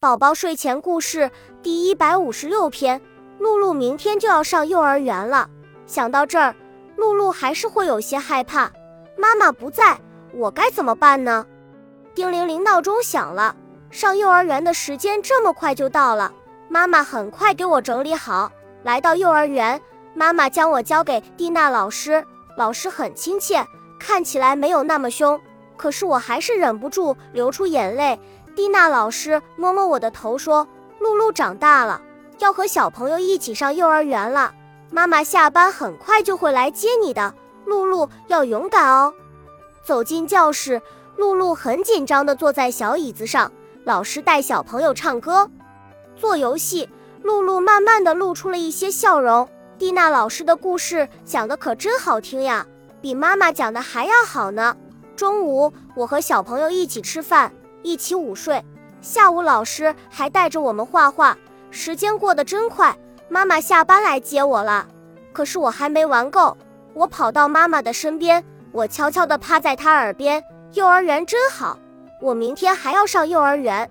宝宝睡前故事第一百五十六篇：露露明天就要上幼儿园了。想到这儿，露露还是会有些害怕。妈妈不在，我该怎么办呢？叮铃铃，闹钟响了。上幼儿园的时间这么快就到了。妈妈很快给我整理好，来到幼儿园，妈妈将我交给蒂娜老师。老师很亲切，看起来没有那么凶，可是我还是忍不住流出眼泪。蒂娜老师摸摸我的头，说：“露露长大了，要和小朋友一起上幼儿园了。妈妈下班很快就会来接你的，露露要勇敢哦。”走进教室，露露很紧张地坐在小椅子上。老师带小朋友唱歌、做游戏，露露慢慢地露出了一些笑容。蒂娜老师的故事讲得可真好听呀，比妈妈讲的还要好呢。中午，我和小朋友一起吃饭。一起午睡，下午老师还带着我们画画，时间过得真快。妈妈下班来接我了，可是我还没玩够。我跑到妈妈的身边，我悄悄地趴在她耳边：“幼儿园真好，我明天还要上幼儿园。”